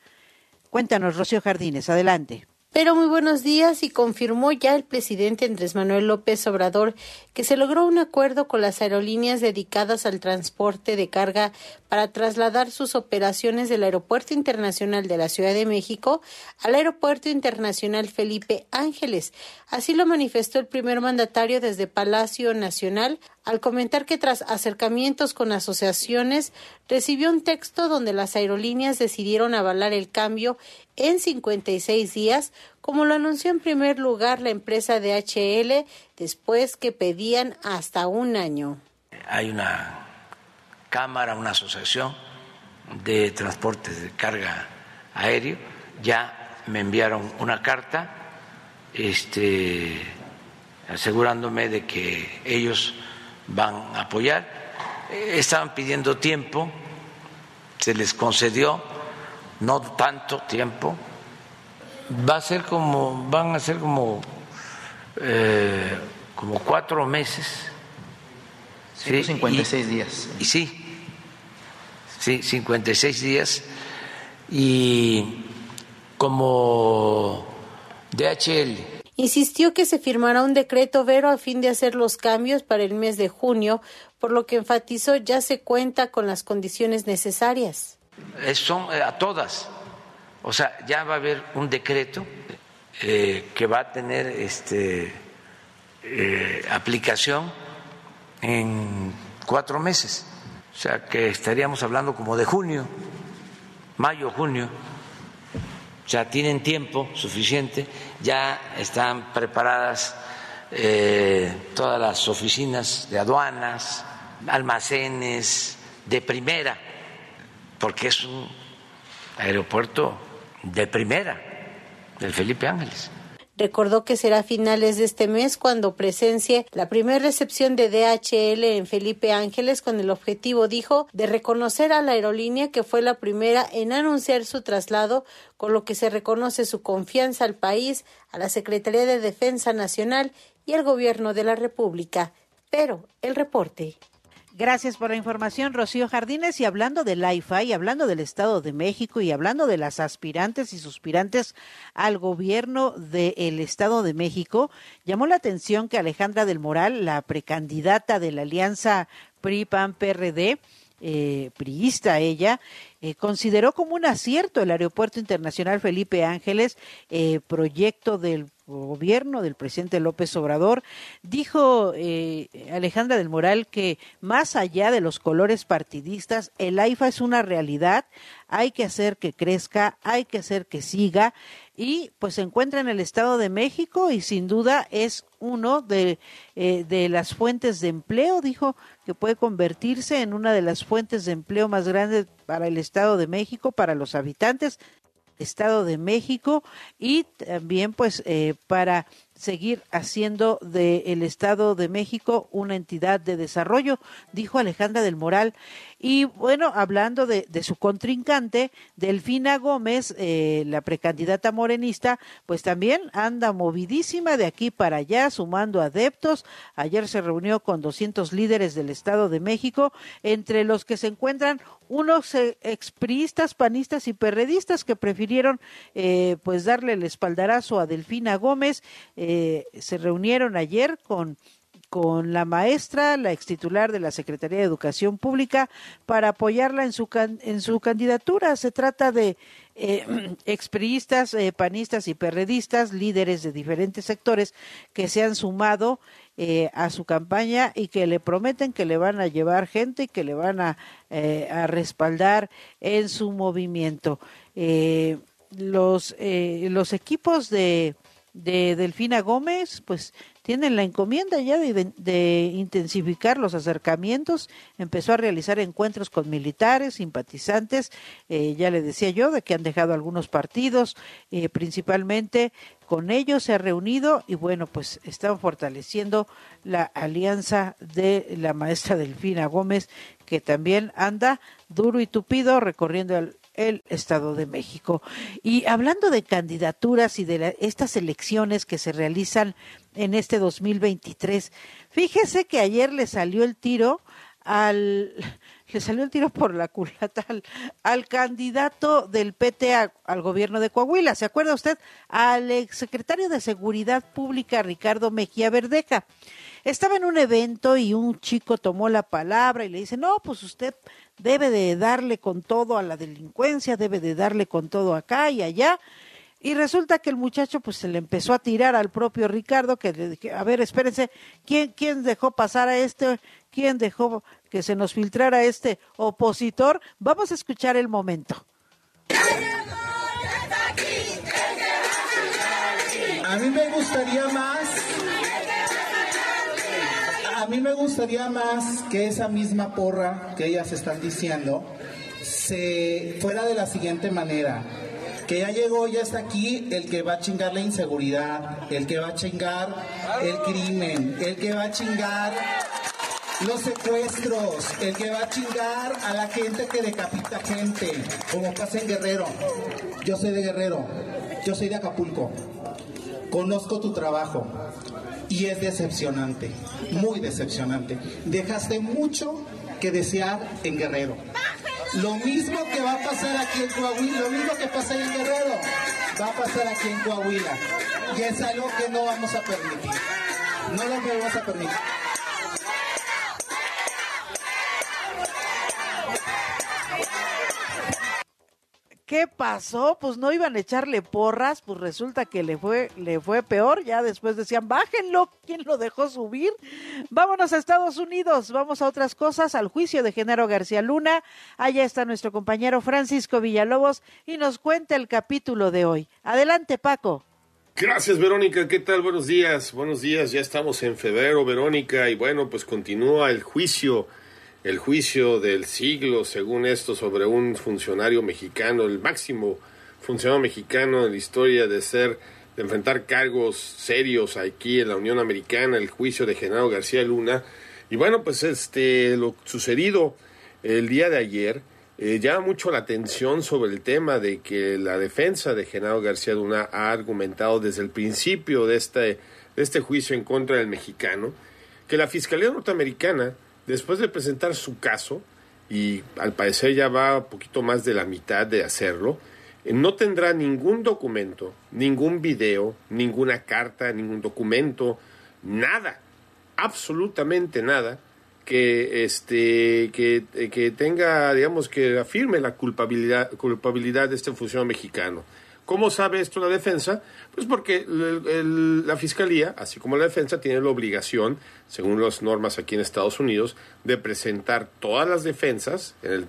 Cuéntanos, Rocío Jardines, adelante. Pero muy buenos días y confirmó ya el presidente Andrés Manuel López Obrador que se logró un acuerdo con las aerolíneas dedicadas al transporte de carga para trasladar sus operaciones del Aeropuerto Internacional de la Ciudad de México al Aeropuerto Internacional Felipe Ángeles. Así lo manifestó el primer mandatario desde Palacio Nacional al comentar que tras acercamientos con asociaciones recibió un texto donde las aerolíneas decidieron avalar el cambio en 56 días, como lo anunció en primer lugar la empresa DHL después que pedían hasta un año. Hay una cámara, una asociación de transportes de carga aéreo, ya me enviaron una carta este, asegurándome de que ellos van a apoyar. Estaban pidiendo tiempo, se les concedió, no tanto tiempo. Va a ser como, van a ser como, eh, como cuatro meses. 56 días. Y sí, sí, 56 días. Y como DHL Insistió que se firmará un decreto Vero a fin de hacer los cambios para el mes de junio, por lo que enfatizó ya se cuenta con las condiciones necesarias. Son eh, a todas. O sea, ya va a haber un decreto eh, que va a tener este, eh, aplicación en cuatro meses. O sea, que estaríamos hablando como de junio, mayo, junio ya tienen tiempo suficiente, ya están preparadas eh, todas las oficinas de aduanas, almacenes de primera, porque es un aeropuerto de primera del Felipe Ángeles. Recordó que será a finales de este mes cuando presencie la primera recepción de DHL en Felipe Ángeles con el objetivo, dijo, de reconocer a la aerolínea que fue la primera en anunciar su traslado, con lo que se reconoce su confianza al país, a la Secretaría de Defensa Nacional y al Gobierno de la República. Pero el reporte. Gracias por la información, Rocío Jardines. Y hablando del IFA y hablando del Estado de México y hablando de las aspirantes y suspirantes al gobierno del Estado de México, llamó la atención que Alejandra del Moral, la precandidata de la alianza PRI-PAN-PRD, eh, priista ella, eh, consideró como un acierto el Aeropuerto Internacional Felipe Ángeles, eh, proyecto del gobierno del presidente López Obrador. Dijo eh, Alejandra del Moral que más allá de los colores partidistas, el AIFA es una realidad, hay que hacer que crezca, hay que hacer que siga y pues se encuentra en el Estado de México y sin duda es uno de, eh, de las fuentes de empleo, dijo que puede convertirse en una de las fuentes de empleo más grandes para el Estado de México, para los habitantes Estado de México y también pues eh, para seguir haciendo del Estado de México una entidad de desarrollo, dijo Alejandra del Moral. Y bueno, hablando de, su contrincante, Delfina Gómez, eh, la precandidata morenista, pues también anda movidísima de aquí para allá, sumando adeptos. Ayer se reunió con 200 líderes del Estado de México, entre los que se encuentran unos eh, expriistas, panistas y perredistas que prefirieron eh, pues darle el espaldarazo a Delfina Gómez. Se reunieron ayer con con la maestra, la extitular de la Secretaría de Educación Pública, para apoyarla en su, en su candidatura. Se trata de eh, expriistas, eh, panistas y perredistas, líderes de diferentes sectores que se han sumado eh, a su campaña y que le prometen que le van a llevar gente y que le van a, a respaldar en su movimiento. los, eh, los equipos de, de Delfina Gómez, pues tienen la encomienda ya de, intensificar los acercamientos, empezó a realizar encuentros con militares, simpatizantes, eh, ya le decía yo, de que han dejado algunos partidos, eh, principalmente con ellos se ha reunido y bueno, pues están fortaleciendo la alianza de la maestra Delfina Gómez, que también anda duro y tupido recorriendo el, el Estado de México. Y hablando de candidaturas y de estas elecciones que se realizan en este 2023, fíjese que ayer le salió el tiro al le salió el tiro por la culata al, candidato del PT al gobierno de Coahuila. ¿Se acuerda usted? Al exsecretario de Seguridad Pública, Ricardo Mejía Verdeja. Estaba en un evento y un chico tomó la palabra y le dice, no, pues usted debe de darle con todo a la delincuencia, debe de darle con todo acá y allá. Y resulta que el muchacho pues se le empezó a tirar al propio Ricardo, que le dije, a ver, espérense, ¿quién, ¿quién dejó pasar a este? ¿Quién dejó que se nos filtrara este opositor? Vamos a escuchar el momento. A mí me gustaría más mí me gustaría más que esa misma porra que ellas están diciendo se fuera de la siguiente manera. Que ya llegó, ya está aquí el que va a chingar la inseguridad, el que va a chingar el crimen, el que va a chingar los secuestros, el que va a chingar a la gente que decapita gente, como pasa en Guerrero. Yo soy de Guerrero, yo soy de Acapulco, conozco tu trabajo y es decepcionante, muy decepcionante. Dejaste mucho que desear en Guerrero. Lo mismo que va a pasar aquí en Coahuila, lo mismo que pasa en Guerrero, va a pasar aquí en Coahuila. Y es algo que no vamos a permitir. No lo vamos a permitir. ¿Qué pasó? Pues no iban a echarle porras, pues resulta que le fue, le fue peor. Ya después decían, bájenlo, ¿quién lo dejó subir? Vámonos a Estados Unidos, vamos a otras cosas, al juicio de Genaro García Luna. Allá está nuestro compañero Francisco Villalobos y nos cuenta el capítulo de hoy. Adelante, Paco. Gracias, Verónica. ¿Qué tal? Buenos días. Buenos días. Ya estamos en febrero, Verónica, y bueno, pues continúa el juicio el juicio del siglo, según esto, sobre un funcionario mexicano, el máximo funcionario mexicano en la historia de ser, de enfrentar cargos serios aquí en la Unión Americana, el juicio de Genaro García Luna. Y bueno, pues este, lo sucedido el día de ayer eh, llama mucho la atención sobre el tema de que la defensa de Genaro García Luna ha argumentado desde el principio de este, de este juicio en contra del mexicano, que la Fiscalía norteamericana después de presentar su caso, y al parecer ya va un poquito más de la mitad de hacerlo, eh, no tendrá ningún documento, ningún video, ninguna carta, ningún documento, nada, absolutamente nada que este que, eh, que tenga digamos que afirme la culpabilidad culpabilidad de este funcionario mexicano. ¿Cómo sabe esto la defensa? Pues porque la Fiscalía, así como la defensa, tiene la obligación, según las normas aquí en Estados Unidos, de presentar todas las defensas en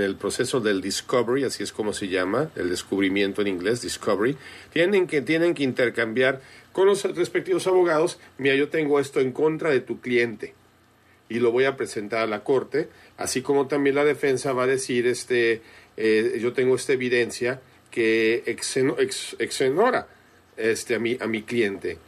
el, proceso del discovery, así es como se llama, el descubrimiento en inglés, discovery, tienen que, tienen que intercambiar con los respectivos abogados, mira, yo tengo esto en contra de tu cliente y lo voy a presentar a la corte, así como también la defensa va a decir, este, eh, yo tengo esta evidencia que exenora este, a, mi, a mi cliente.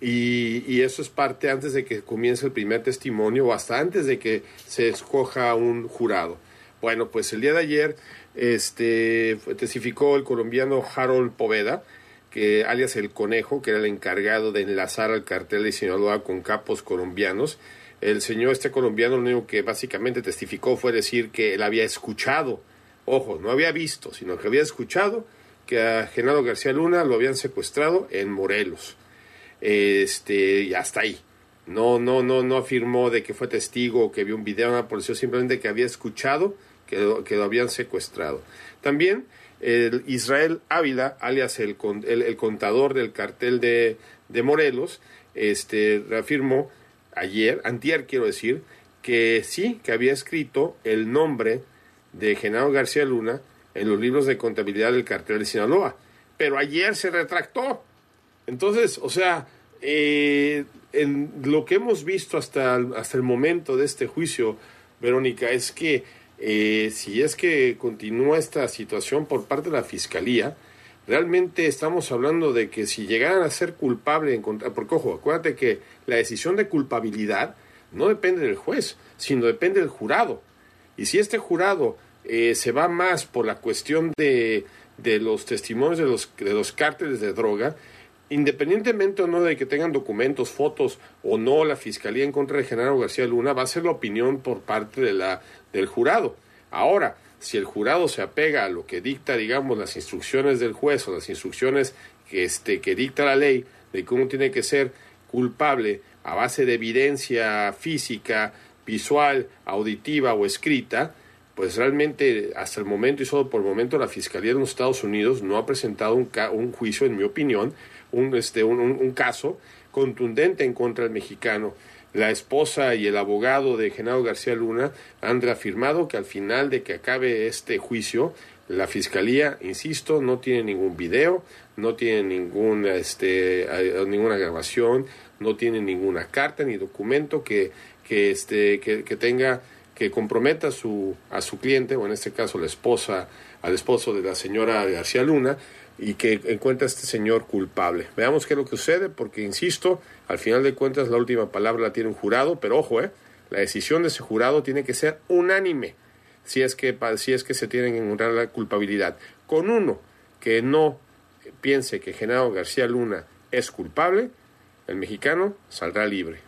Y, eso es parte antes de que comience el primer testimonio o hasta antes de que se escoja un jurado. Bueno, pues el día de ayer este, testificó el colombiano Harold Poveda, que alias el Conejo, que era el encargado de enlazar al cartel de Sinaloa con capos colombianos. El señor este colombiano lo único que básicamente testificó fue decir que él había escuchado Ojo, no había visto, sino que había escuchado que a Genaro García Luna lo habían secuestrado en Morelos. Este, y hasta ahí. No, no, no, no afirmó de que fue testigo o que vio un video en la policía, simplemente que había escuchado que lo, habían secuestrado. También el Israel Ávila, alias el, el, contador del cartel de, de, Morelos, este, reafirmó ayer, antier quiero decir, que sí, que había escrito el nombre de Genaro García Luna en los libros de contabilidad del cartel de Sinaloa. Pero ayer se retractó. Entonces, o sea, eh, en lo que hemos visto hasta hasta el momento de este juicio, Verónica, es que eh, si es que continúa esta situación por parte de la Fiscalía, realmente estamos hablando de que si llegaran a ser culpable, porque ojo, acuérdate que la decisión de culpabilidad no depende del juez, sino depende del jurado. Y si este jurado eh, se va más por la cuestión de, de los testimonios de los, de los cárteles de droga, independientemente o no de que tengan documentos, fotos o no la fiscalía en contra de Genaro García Luna, va a ser la opinión por parte de la, del jurado. Ahora, si el jurado se apega a lo que dicta, digamos, las instrucciones del juez o las instrucciones que, este, que dicta la ley de cómo tiene que ser culpable a base de evidencia física, visual, auditiva o escrita, pues realmente hasta el momento y solo por el momento la Fiscalía de los Estados Unidos no ha presentado un, un juicio, en mi opinión, un, este, un, caso contundente en contra del mexicano. La esposa y el abogado de Genaro García Luna han reafirmado que al final de que acabe este juicio, la fiscalía, insisto, no tiene ningún video, no tiene este, ninguna grabación, no tiene ninguna carta ni documento que, que, este, que, que tenga que comprometa a su, a su cliente, o en este caso la esposa, al esposo de la señora García Luna, y que encuentra a este señor culpable. Veamos qué es lo que sucede, porque insisto, al final de cuentas la última palabra la tiene un jurado, pero ojo, eh, la decisión de ese jurado tiene que ser unánime si es que, si es que se tiene que encontrar la culpabilidad. Con uno que no piense que Genaro García Luna es culpable, el mexicano saldrá libre.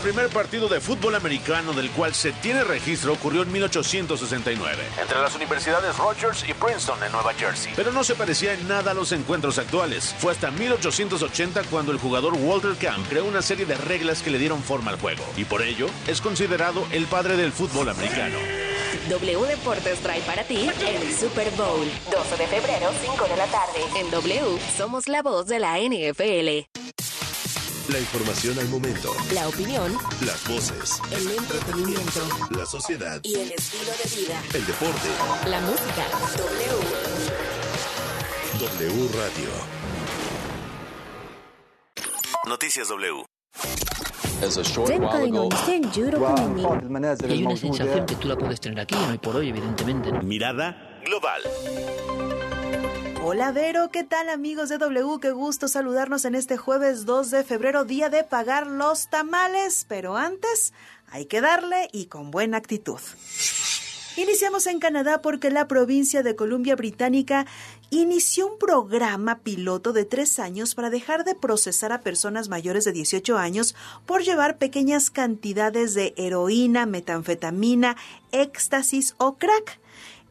Primer partido de fútbol americano del cual se tiene registro ocurrió en 1869, entre las universidades Rogers y Princeton en Nueva Jersey. Pero no se parecía en nada a los encuentros actuales. Fue hasta 1880 cuando el jugador Walter Camp creó una serie de reglas que le dieron forma al juego, y por ello es considerado el padre del fútbol americano. W Deportes trae para ti el Super Bowl. 12 de febrero, 5 de la tarde. En W somos la voz de la NFL. La información al momento. La opinión. Las voces. El entretenimiento. La sociedad. Y el estilo de vida. El deporte. La música. W. W Radio. Noticias W. Y hay una sensación que tú la puedes tener aquí, hoy por hoy, evidentemente. Mirada global. Hola Vero, ¿qué tal amigos de W? Qué gusto saludarnos en este jueves 2 de febrero, día de pagar los tamales, pero antes hay que darle y con buena actitud. Iniciamos en Canadá porque la provincia de Columbia Británica inició un programa piloto de tres años para dejar de procesar a personas mayores de 18 años por llevar pequeñas cantidades de heroína, metanfetamina, éxtasis o crack.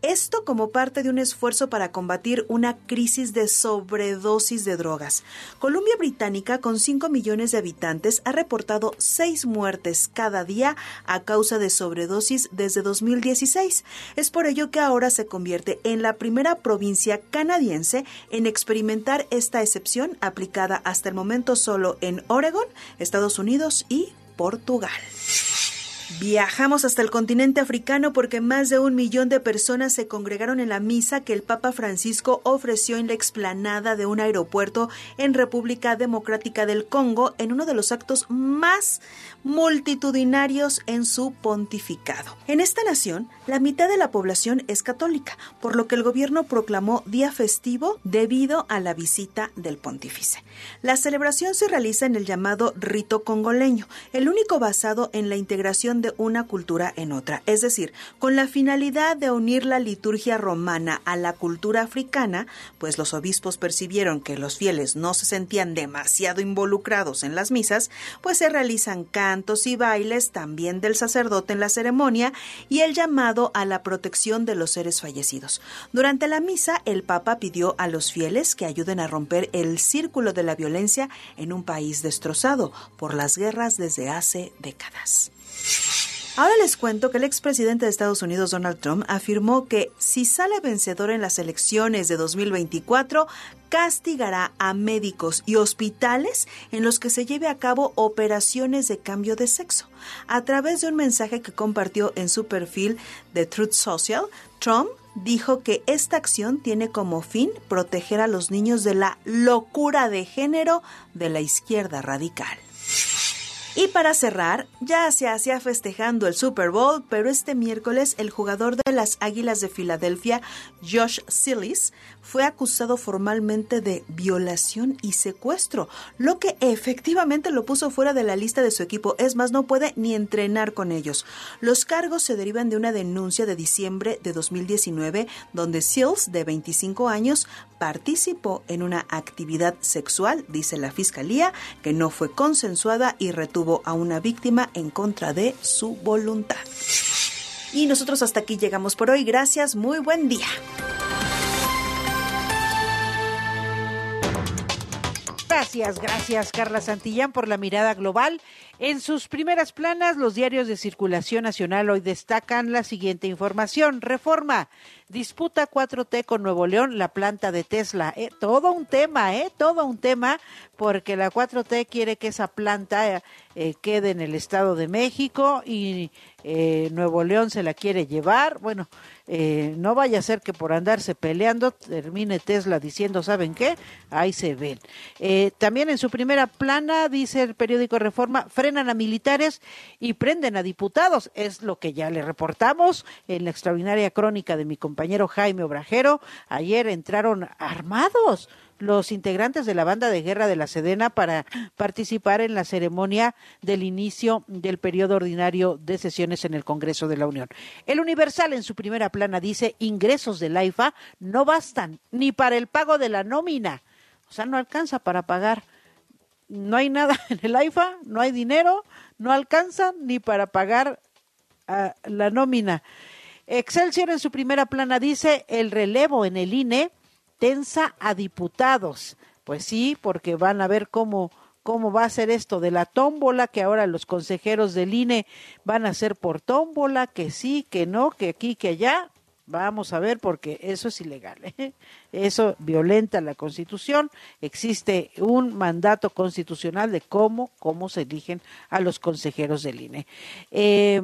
Esto como parte de un esfuerzo para combatir una crisis de sobredosis de drogas. Columbia Británica, con 5 millones de habitantes, ha reportado 6 muertes cada día a causa de sobredosis desde 2016. Es por ello que ahora se convierte en la primera provincia canadiense en experimentar esta excepción aplicada hasta el momento solo en Oregon, Estados Unidos y Portugal. Viajamos hasta el continente africano porque más de un millón de personas se congregaron en la misa que el Papa Francisco ofreció en la explanada de un aeropuerto en República Democrática del Congo en uno de los actos más multitudinarios en su pontificado. En esta nación, la mitad de la población es católica, por lo que el gobierno proclamó día festivo debido a la visita del pontífice. La celebración se realiza en el llamado rito congoleño, el único basado en la integración de una cultura en otra, es decir, con la finalidad de unir la liturgia romana a la cultura africana, pues los obispos percibieron que los fieles no se sentían demasiado involucrados en las misas, pues se realizan cantos y bailes también del sacerdote en la ceremonia y el llamado a la protección de los seres fallecidos. Durante la misa, el Papa pidió a los fieles que ayuden a romper el círculo de la violencia en un país destrozado por las guerras desde hace décadas. Ahora les cuento que el expresidente de Estados Unidos, Donald Trump, afirmó que si sale vencedor en las elecciones de 2024, castigará a médicos y hospitales en los que se lleve a cabo operaciones de cambio de sexo. A través de un mensaje que compartió en su perfil de Truth Social, Trump dijo que esta acción tiene como fin proteger a los niños de la locura de género de la izquierda radical. Y para cerrar, ya se hacía festejando el Super Bowl, pero este miércoles el jugador de las Águilas de Filadelfia, Josh Sillis, fue acusado formalmente de violación y secuestro, lo que efectivamente lo puso fuera de la lista de su equipo. Es más, no puede ni entrenar con ellos. Los cargos se derivan de una denuncia de diciembre de 2019, donde Sills, de 25 años, participó en una actividad sexual, dice la fiscalía, que no fue consensuada y retuvo a una víctima en contra de su voluntad. Y nosotros hasta aquí llegamos por hoy. Gracias, muy buen día. Gracias, gracias Carla Santillán por la mirada global. En sus primeras planas, los diarios de circulación nacional hoy destacan la siguiente información. Reforma, disputa 4T con Nuevo León, la planta de Tesla. Eh, todo un tema, ¿eh? Todo un tema, porque la 4T quiere que esa planta eh, quede en el Estado de México y eh, Nuevo León se la quiere llevar. Bueno, eh, no vaya a ser que por andarse peleando termine Tesla diciendo, ¿saben qué? Ahí se ven. Eh, también en su primera plana, dice el periódico Reforma, frenan a militares y prenden a diputados. Es lo que ya le reportamos en la extraordinaria crónica de mi compañero Jaime Obrajero. Ayer entraron armados los integrantes de la banda de guerra de la Sedena para participar en la ceremonia del inicio del periodo ordinario de sesiones en el Congreso de la Unión. El Universal en su primera plana dice ingresos del AIFA no bastan ni para el pago de la nómina. O sea, no alcanza para pagar. No hay nada en el AIFA, no hay dinero, no alcanza ni para pagar uh, la nómina. Excelsior en su primera plana dice el relevo en el INE tensa a diputados. Pues sí, porque van a ver cómo cómo va a ser esto de la tómbola, que ahora los consejeros del INE van a ser por tómbola, que sí, que no, que aquí, que allá. Vamos a ver porque eso es ilegal. ¿eh? Eso violenta la Constitución. Existe un mandato constitucional de cómo, cómo se eligen a los consejeros del INE. Eh,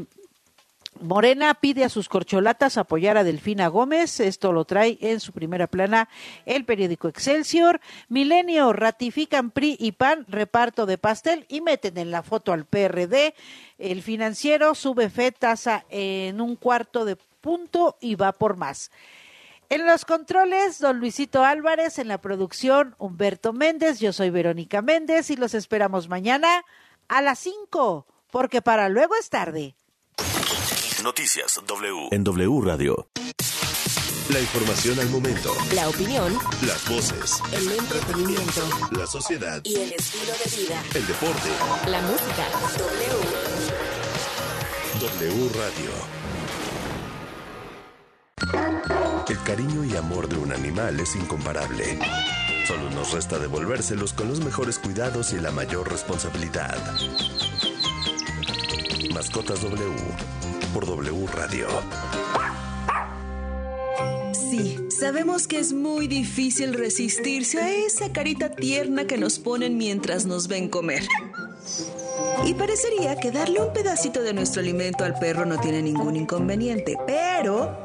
Morena pide a sus corcholatas apoyar a Delfina Gómez. Esto lo trae en su primera plana el periódico Excelsior. Milenio ratifican PRI y PAN reparto de pastel y meten en la foto al PRD. El financiero sube fe tasa en un cuarto de punto y va por más. En los controles, don Luisito Álvarez, en la producción, Humberto Méndez, yo soy Verónica Méndez y los esperamos mañana a las 5, porque para luego es tarde. Noticias W. En W Radio. La información al momento. La opinión. Las voces. El entretenimiento. La sociedad. Y el estilo de vida. El deporte. La música. W. W Radio. El cariño y amor de un animal es incomparable. Solo nos resta devolvérselos con los mejores cuidados y la mayor responsabilidad. Mascotas W por W Radio. Sí, sabemos que es muy difícil resistirse a esa carita tierna que nos ponen mientras nos ven comer. Y parecería que darle un pedacito de nuestro alimento al perro no tiene ningún inconveniente, pero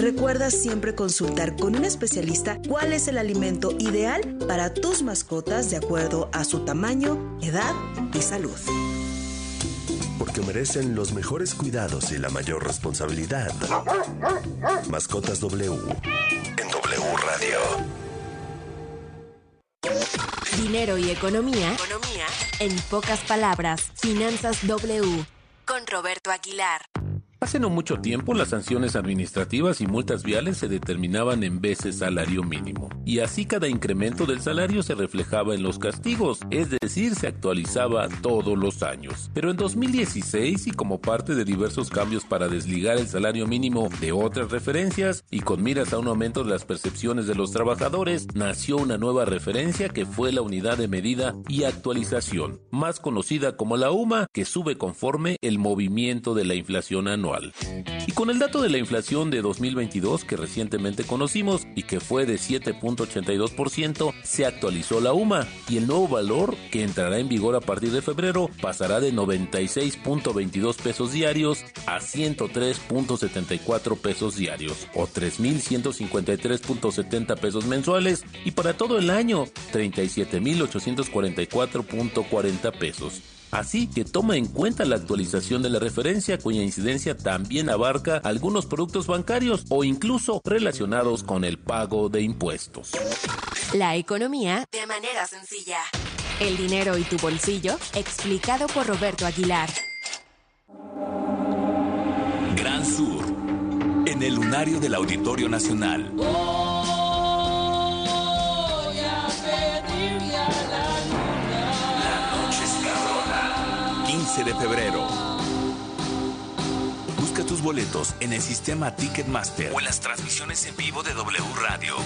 Recuerda siempre consultar con un especialista cuál es el alimento ideal para tus mascotas de acuerdo a su tamaño, edad y salud. Porque merecen los mejores cuidados y la mayor responsabilidad. Mascotas W en W Radio. Dinero y economía. Economía. En pocas palabras, Finanzas W. Con Roberto Aguilar. Hace no mucho tiempo las sanciones administrativas y multas viales se determinaban en veces salario mínimo, y así cada incremento del salario se reflejaba en los castigos, es decir, se actualizaba todos los años. Pero en 2016, y como parte de diversos cambios para desligar el salario mínimo de otras referencias, y con miras a un aumento de las percepciones de los trabajadores, nació una nueva referencia que fue la unidad de medida y actualización, más conocida como la UMA, que sube conforme el movimiento de la inflación anual. Y con el dato de la inflación de 2022 que recientemente conocimos y que fue de 7.82%, se actualizó la UMA y el nuevo valor que entrará en vigor a partir de febrero pasará de 96.22 pesos diarios a 103.74 pesos diarios o 3.153.70 pesos mensuales y para todo el año 37.844.40 pesos. Así que toma en cuenta la actualización de la referencia cuya incidencia también abarca algunos productos bancarios o incluso relacionados con el pago de impuestos. La economía de manera sencilla. El dinero y tu bolsillo, explicado por Roberto Aguilar. Gran Sur, en el lunario del Auditorio Nacional. 15 de febrero. Busca tus boletos en el sistema Ticketmaster o en las transmisiones en vivo de W Radio.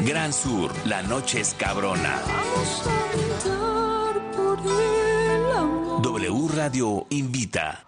Gran Sur, la noche es cabrona. W Radio invita.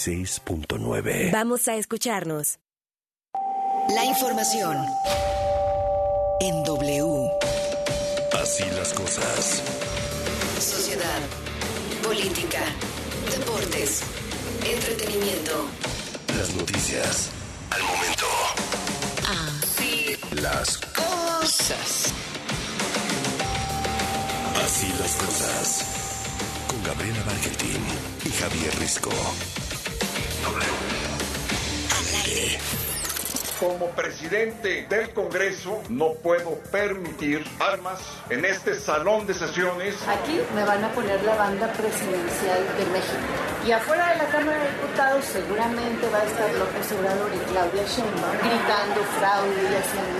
96.9. Vamos a escucharnos. La información en W. Así las cosas. Sociedad, política, deportes, entretenimiento. Las noticias al momento. Así Las cosas. así las cosas. Con Gabriela Barquetín y Javier Risco. Como presidente del Congreso no puedo permitir armas en este salón de sesiones. Aquí me van a poner la banda presidencial de México. Y afuera de la Cámara de Diputados seguramente va a estar López Obrador y Claudia Sheinbaum gritando fraude y haciendo